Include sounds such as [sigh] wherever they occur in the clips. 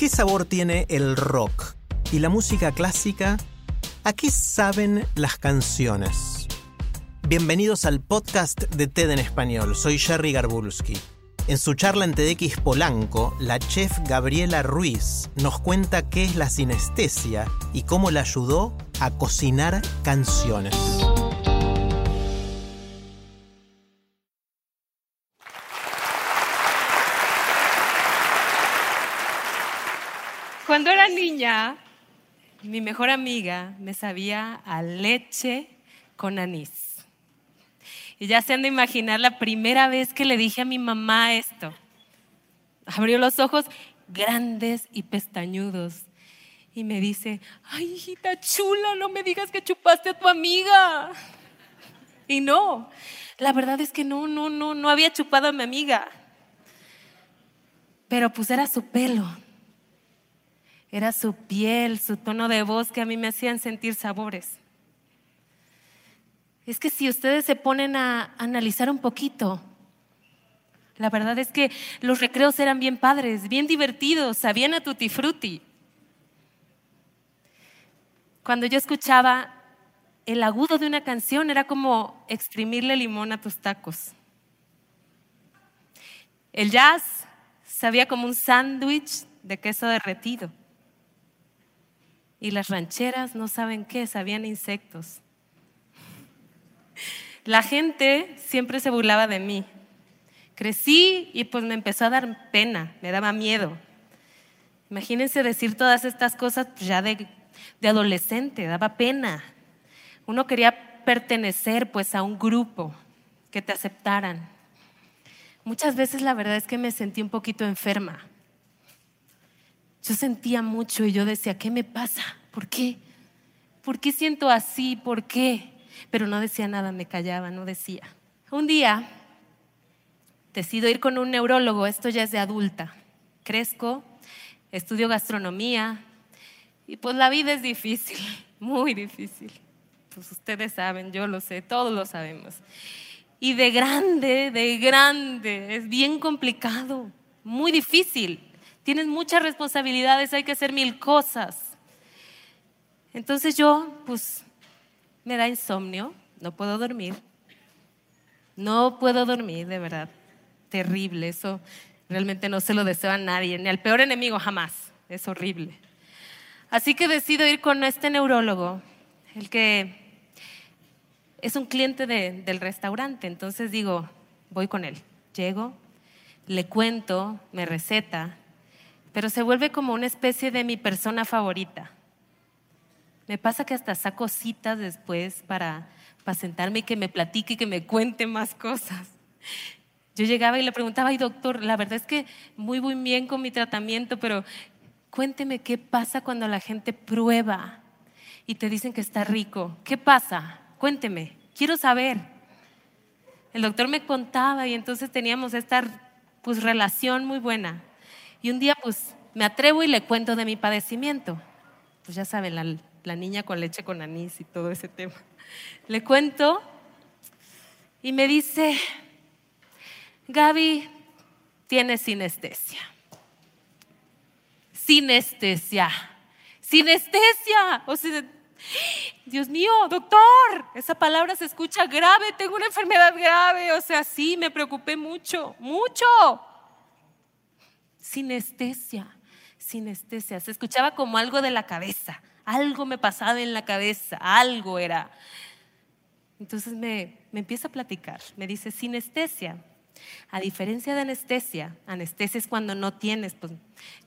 ¿Qué sabor tiene el rock? ¿Y la música clásica? ¿A qué saben las canciones? Bienvenidos al podcast de TED en español. Soy Jerry Garbulski. En su charla en TEDx Polanco, la chef Gabriela Ruiz nos cuenta qué es la sinestesia y cómo la ayudó a cocinar canciones. Cuando era niña, mi mejor amiga me sabía a leche con anís. Y ya se han de imaginar la primera vez que le dije a mi mamá esto. Abrió los ojos grandes y pestañudos y me dice, ay hijita chula, no me digas que chupaste a tu amiga. Y no, la verdad es que no, no, no, no había chupado a mi amiga. Pero pues era su pelo, era su piel, su tono de voz que a mí me hacían sentir sabores. Es que si ustedes se ponen a analizar un poquito, la verdad es que los recreos eran bien padres, bien divertidos, sabían a tutti frutti. Cuando yo escuchaba el agudo de una canción era como exprimirle limón a tus tacos. El jazz sabía como un sándwich de queso derretido. Y las rancheras no saben qué, sabían insectos. La gente siempre se burlaba de mí. Crecí y pues me empezó a dar pena, me daba miedo. Imagínense decir todas estas cosas pues, ya de, de adolescente, daba pena. Uno quería pertenecer pues a un grupo, que te aceptaran. Muchas veces la verdad es que me sentí un poquito enferma. Yo sentía mucho y yo decía, ¿qué me pasa? ¿Por qué? ¿Por qué siento así? ¿Por qué? Pero no decía nada, me callaba, no decía. Un día decido ir con un neurólogo, esto ya es de adulta. Crezco, estudio gastronomía y pues la vida es difícil, [laughs] muy difícil. Pues ustedes saben, yo lo sé, todos lo sabemos. Y de grande, de grande, es bien complicado, muy difícil. Tienes muchas responsabilidades, hay que hacer mil cosas. Entonces yo, pues, me da insomnio, no puedo dormir. No puedo dormir, de verdad. Terrible, eso realmente no se lo deseo a nadie, ni al peor enemigo jamás. Es horrible. Así que decido ir con este neurólogo, el que es un cliente de- del restaurante. Entonces digo, voy con él. Llego, le cuento, me receta, pero se vuelve como una especie de mi persona favorita. Me pasa que hasta saco citas después para, para sentarme y que me platique y que me cuente más cosas. Yo llegaba y le preguntaba, ay doctor, la verdad es que muy, muy bien con mi tratamiento, pero cuénteme qué pasa cuando la gente prueba y te dicen que está rico. ¿Qué pasa? Cuénteme, quiero saber. El doctor me contaba y entonces teníamos esta pues, relación muy buena. Y un día pues me atrevo y le cuento de mi padecimiento. Pues ya saben, la, la niña con leche con anís y todo ese tema. Le cuento y me dice, Gaby, tiene sinestesia. Sinestesia. Sinestesia. O Dios mío, doctor, esa palabra se escucha grave, tengo una enfermedad grave. O sea, sí, me preocupé mucho, mucho. Sinestesia, sinestesia. Se escuchaba como algo de la cabeza. Algo me pasaba en la cabeza, algo era. Entonces me, me empieza a platicar. Me dice, sinestesia. A diferencia de anestesia, anestesia es cuando no tienes pues,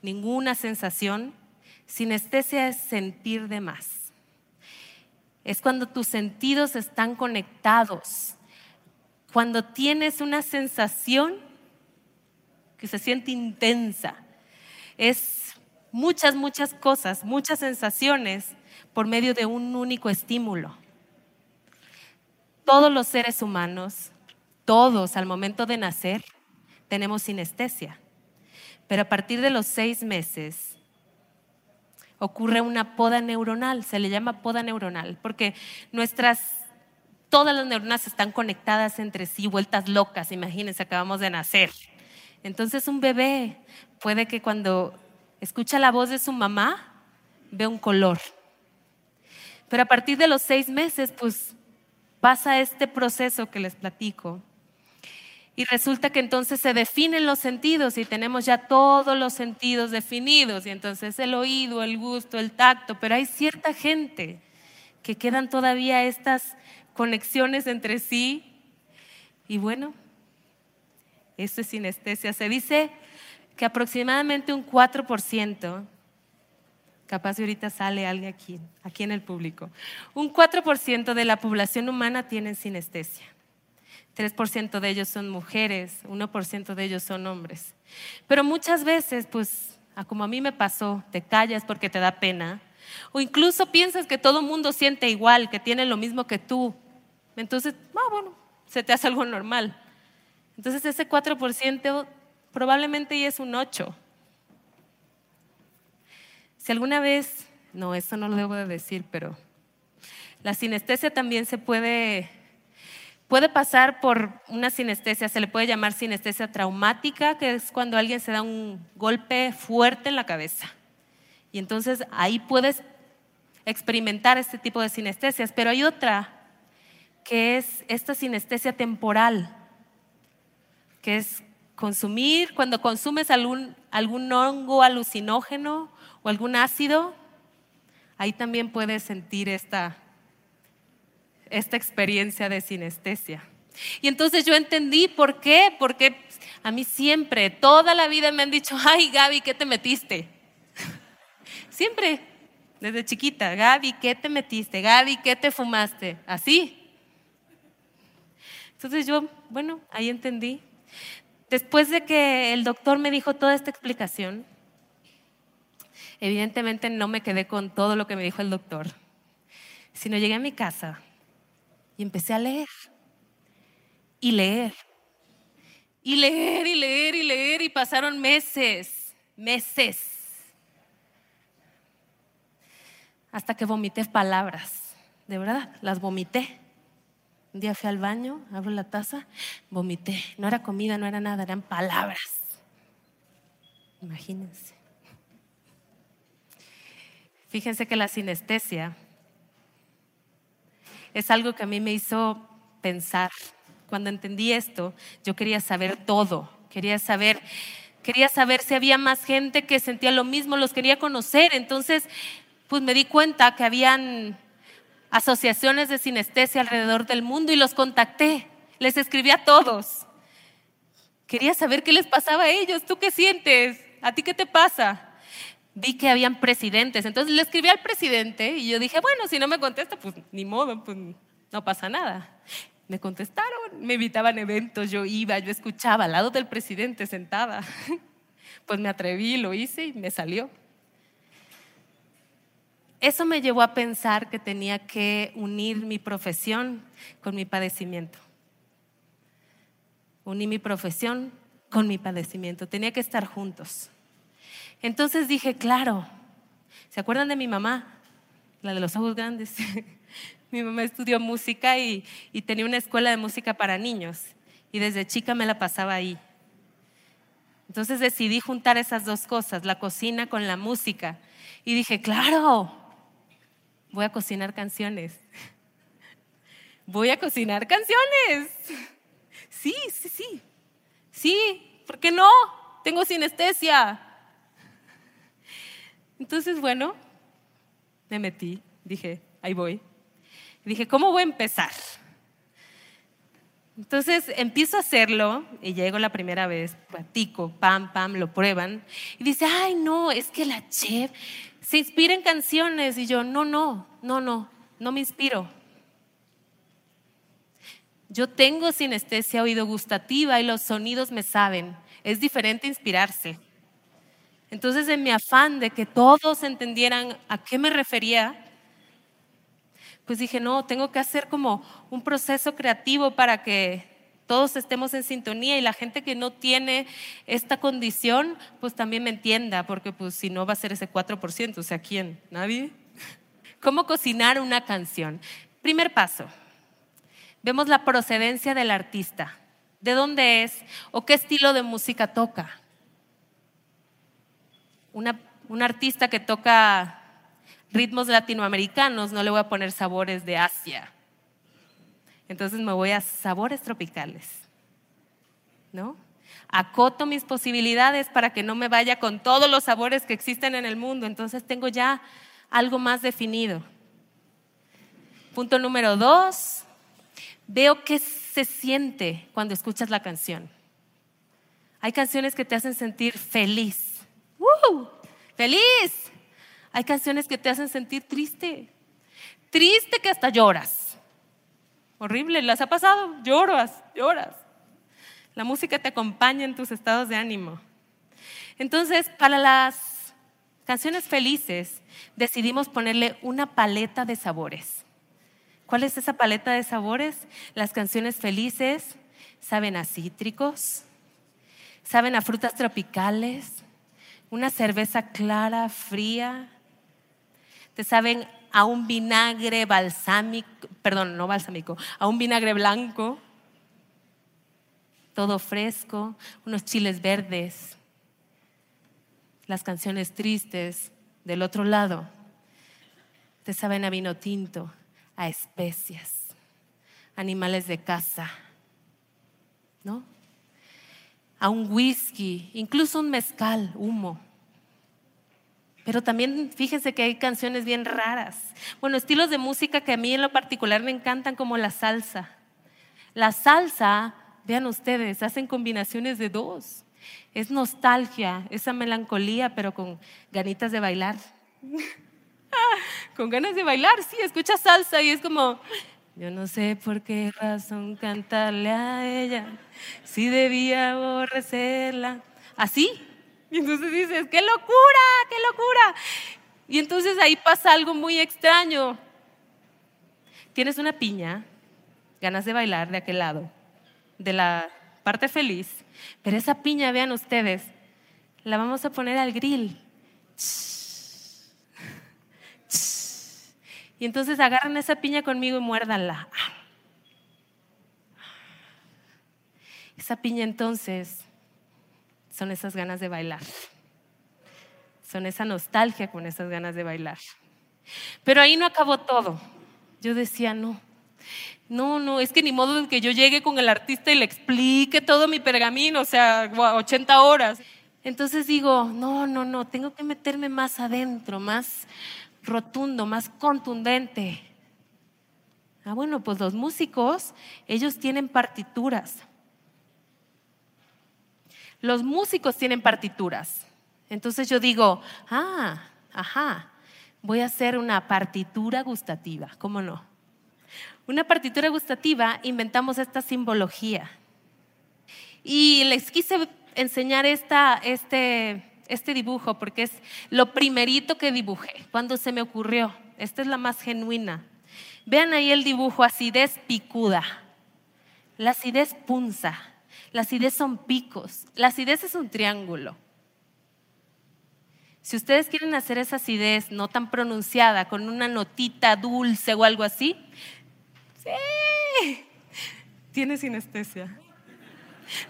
ninguna sensación. Sinestesia es sentir de más. Es cuando tus sentidos están conectados. cuando tienes una sensación que se siente intensa. Es muchas, muchas cosas, muchas sensaciones por medio de un único estímulo. Todos los seres humanos, todos al momento de nacer, tenemos sinestesia. Pero a partir de los seis meses ocurre una poda neuronal, se le llama poda neuronal, porque nuestras, todas las neuronas están conectadas entre sí, vueltas locas, imagínense, acabamos de nacer. Entonces un bebé puede que cuando escucha la voz de su mamá, ve un color. Pero a partir de los seis meses, pues pasa este proceso que les platico. Y resulta que entonces se definen los sentidos y tenemos ya todos los sentidos definidos. Y entonces el oído, el gusto, el tacto. Pero hay cierta gente que quedan todavía estas conexiones entre sí. Y bueno, esto es sinestesia. Se dice que aproximadamente un 4%, capaz ahorita sale alguien aquí, aquí en el público, un 4% de la población humana tiene sinestesia. 3% de ellos son mujeres, 1% de ellos son hombres. Pero muchas veces, pues, como a mí me pasó, te callas porque te da pena, o incluso piensas que todo el mundo siente igual, que tiene lo mismo que tú. Entonces, ah, bueno, se te hace algo normal. Entonces ese 4% probablemente es un 8. Si alguna vez, no, eso no lo debo de decir, pero la sinestesia también se puede, puede pasar por una sinestesia, se le puede llamar sinestesia traumática, que es cuando alguien se da un golpe fuerte en la cabeza. Y entonces ahí puedes experimentar este tipo de sinestesias, pero hay otra que es esta sinestesia temporal que es consumir, cuando consumes algún, algún hongo alucinógeno o algún ácido, ahí también puedes sentir esta, esta experiencia de sinestesia. Y entonces yo entendí por qué, porque a mí siempre, toda la vida me han dicho, ay Gaby, ¿qué te metiste? [laughs] siempre, desde chiquita, Gaby, ¿qué te metiste? Gaby, ¿qué te fumaste? Así. Entonces yo, bueno, ahí entendí. Después de que el doctor me dijo toda esta explicación, evidentemente no me quedé con todo lo que me dijo el doctor, sino llegué a mi casa y empecé a leer y leer y leer y leer y leer y pasaron meses, meses, hasta que vomité palabras, de verdad, las vomité. Un día fui al baño, abro la taza, vomité. No era comida, no era nada, eran palabras. Imagínense. Fíjense que la sinestesia es algo que a mí me hizo pensar. Cuando entendí esto, yo quería saber todo. Quería saber, quería saber si había más gente que sentía lo mismo, los quería conocer. Entonces, pues me di cuenta que habían asociaciones de sinestesia alrededor del mundo y los contacté. Les escribí a todos. Quería saber qué les pasaba a ellos. ¿Tú qué sientes? ¿A ti qué te pasa? Vi que habían presidentes. Entonces le escribí al presidente y yo dije, bueno, si no me contesta, pues ni modo, pues no pasa nada. Me contestaron, me invitaban eventos, yo iba, yo escuchaba al lado del presidente sentada. [laughs] Pues me atreví, lo hice y me salió. Eso me llevó a pensar que tenía que unir mi profesión con mi padecimiento. Uní mi profesión con mi padecimiento. Tenía que estar juntos. Entonces dije, claro, ¿se acuerdan de mi mamá? La de los ojos grandes. [laughs] mi mamá estudió música y, tenía una escuela de música para niños. Y desde chica me la pasaba ahí. Entonces decidí juntar esas dos cosas, la cocina con la música. Y dije, claro, voy a cocinar canciones. Voy a cocinar canciones. Sí, sí, sí. Sí, ¿por qué no? Tengo sinestesia. Entonces, bueno, me metí, dije, ahí voy. dije, ¿cómo voy a empezar? Entonces empiezo a hacerlo y llego la primera vez, platico, pam, pam, lo prueban y dice, ay no, es que la chef se inspira en canciones. Y yo, no, no, no, no, no me inspiro. Yo tengo sinestesia oído gustativa y los sonidos me saben. Es diferente inspirarse. Entonces, en mi afán de que todos entendieran a qué me refería, pues dije, no, tengo que hacer como un proceso creativo para que todos estemos en sintonía y la gente que no tiene esta condición, pues también me entienda, porque pues si no va a ser ese 4%, o sea, ¿quién? ¿Nadie? [laughs] ¿Cómo cocinar una canción? Primer paso, vemos la procedencia del artista, de dónde es o qué estilo de música toca. Un artista que toca ritmos latinoamericanos, no le voy a poner sabores de Asia. Entonces me voy a sabores tropicales. ¿No? Acoto mis posibilidades para que no me vaya con todos los sabores que existen en el mundo. Entonces tengo ya algo más definido. Punto número dos, veo qué se siente cuando escuchas la canción. Hay canciones que te hacen sentir feliz. ¡Woo! ¡Feliz! Hay canciones que te hacen sentir triste. Triste que hasta lloras. Horrible, ¿las ha pasado? Lloras, lloras. La música te acompaña en tus estados de ánimo. Entonces, para las canciones felices, decidimos ponerle una paleta de sabores. ¿Cuál es esa paleta de sabores? Las canciones felices saben a cítricos, saben a frutas tropicales, una cerveza clara, fría, te saben a un vinagre balsámico, perdón, no balsámico, a un vinagre blanco, todo fresco, unos chiles verdes, las canciones tristes del otro lado, te saben a vino tinto, a especias, animales de casa, ¿no? A un whisky, incluso un mezcal, humo. Pero también fíjense que hay canciones bien raras. Bueno, estilos de música que a mí en lo particular me encantan como la salsa. La salsa, vean ustedes, hacen combinaciones de dos. Es nostalgia, esa melancolía, pero con ganitas de bailar. [laughs] con ganas de bailar, sí, escucha salsa y es como, yo no sé por qué razón cantarle a ella, si debía aborrecerla. Así, y entonces dices, qué locura, qué locura. Y entonces ahí pasa algo muy extraño. Tienes una piña, ganas de bailar de aquel lado, de la parte feliz, pero esa piña, vean ustedes, la vamos a poner al grill. Y entonces agarran esa piña conmigo y muérdanla. Esa piña entonces son esas ganas de bailar. Son esa nostalgia con esas ganas de bailar. Pero ahí no acabó todo. Yo decía, no, no, no, es que ni modo que yo llegue con el artista y le explique todo mi pergamino, o sea, 80 horas. Entonces digo, no, no, no, tengo que meterme más adentro, más rotundo, más contundente. Ah, bueno, pues los músicos, ellos tienen partituras. Los músicos tienen partituras. Entonces yo digo, ah, ajá, voy a hacer una partitura gustativa, ¿cómo no? Una partitura gustativa, inventamos esta simbología. Y les quise enseñar esta, este, este dibujo porque es lo primerito que dibujé, cuando se me ocurrió. Esta es la más genuina. Vean ahí el dibujo, acidez picuda. La acidez punza. La acidez son picos. La acidez es un triángulo. Si ustedes quieren hacer esa acidez no tan pronunciada, con una notita dulce o algo así, sí, tienes sinestesia.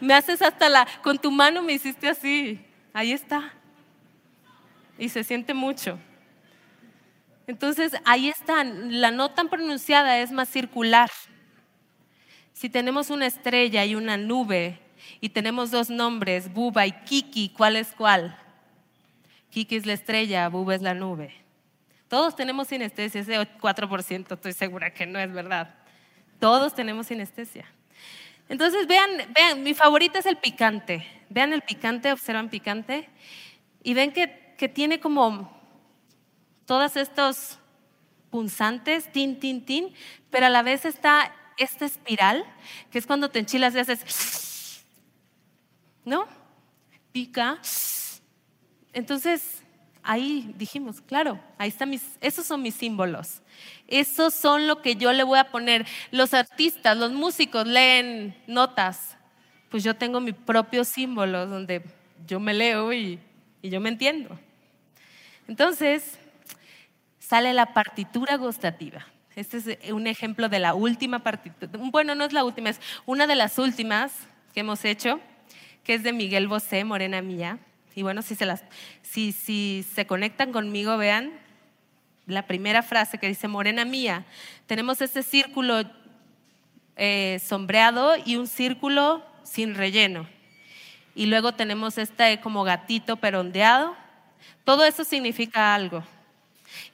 Me haces hasta la, con tu mano me hiciste así, ahí está. Y se siente mucho. Entonces, ahí está, la no tan pronunciada es más circular. Si tenemos una estrella y una nube y tenemos dos nombres, Buba y Kiki, ¿cuál es cuál? Kiki es la estrella, Buba es la nube. Todos tenemos sinestesia, ese 4% estoy segura que no es verdad. Todos tenemos sinestesia. Entonces, vean, vean, mi favorita es el picante. Vean el picante, observan picante. Y ven que, que tiene como todos estos punzantes, tin, tin, tin, pero a la vez está esta espiral, que es cuando te enchilas y haces, ¿no? Pica. Entonces, ahí dijimos, claro, ahí están mis, esos son mis símbolos. Esos son lo que yo le voy a poner. Los artistas, los músicos leen notas. Pues yo tengo mi propio símbolo donde yo me leo y yo me entiendo. Entonces, sale la partitura gustativa. Este es un ejemplo de la última partitura. Bueno, no es la última, es una de las últimas que hemos hecho, que es de Miguel Bosé, Morena Mía. Y bueno, si se, las, si, si se conectan conmigo, vean la primera frase que dice Morena Mía. Tenemos este círculo eh, sombreado y un círculo sin relleno. Y luego tenemos este como gatito perondeado. Todo eso significa algo.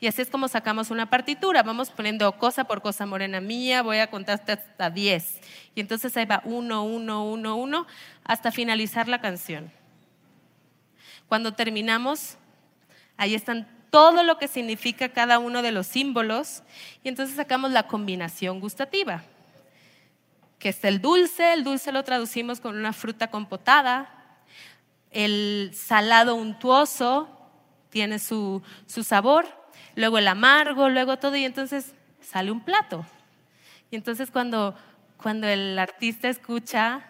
Y así es como sacamos una partitura. Vamos poniendo cosa por cosa, morena mía, voy a contar hasta 10. Y entonces ahí va uno, uno, uno, uno, hasta finalizar la canción. Cuando terminamos, ahí están todo lo que significa cada uno de los símbolos y entonces sacamos la combinación gustativa, que es el dulce, el dulce lo traducimos con una fruta compotada, el salado untuoso tiene su, su sabor, luego el amargo, luego todo y entonces sale un plato. Y entonces cuando, cuando el artista escucha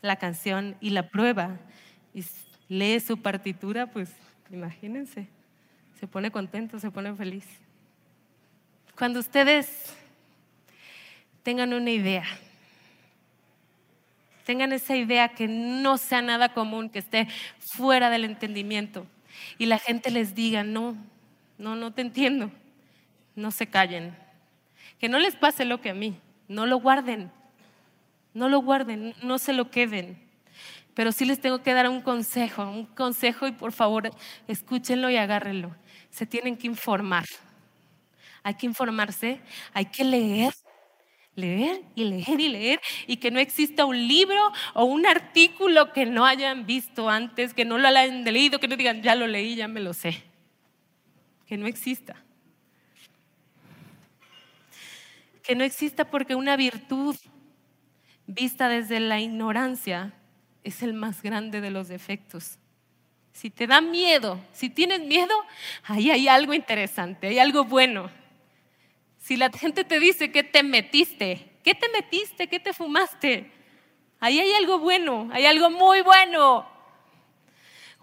la canción y la prueba y lee su partitura, pues imagínense se pone contento, se pone feliz. Cuando ustedes tengan una idea, tengan esa idea que no sea nada común, que esté fuera del entendimiento, y la gente les diga, no, no, no te entiendo, no se callen. Que no les pase lo que a mí, no lo guarden, no lo guarden, no se lo queden. Pero sí les tengo que dar un consejo, un consejo y por favor escúchenlo y agárrenlo se tienen que informar. Hay que informarse, hay que leer, leer y leer y leer y que no exista un libro o un artículo que no hayan visto antes, que no lo hayan leído, que no digan, ya lo leí, ya me lo sé. Que no exista. Que no exista porque una virtud vista desde la ignorancia es el más grande de los defectos. Si te da miedo, si tienes miedo, ahí hay algo interesante, hay algo bueno. Si la gente te dice que te metiste, ¿qué te metiste? ¿Qué te fumaste? Ahí hay algo bueno, hay algo muy bueno.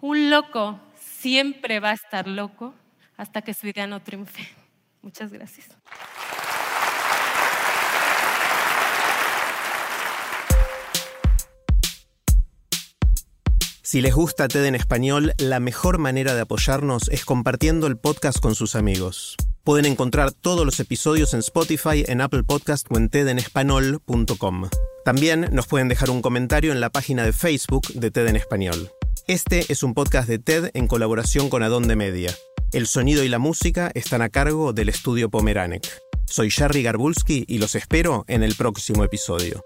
Un loco siempre va a estar loco hasta que su idea no triunfe. [laughs] Muchas gracias. Si les gusta TED en español, la mejor manera de apoyarnos es compartiendo el podcast con sus amigos. Pueden encontrar todos los episodios en Spotify, en Apple Podcast o en tedenespanol.com. También nos pueden dejar un comentario en la página de Facebook de TED en español. Este es un podcast de TED en colaboración con Adonde Media. El sonido y la música están a cargo del estudio Pomeranek. Soy Jerry Garbulski y los espero en el próximo episodio.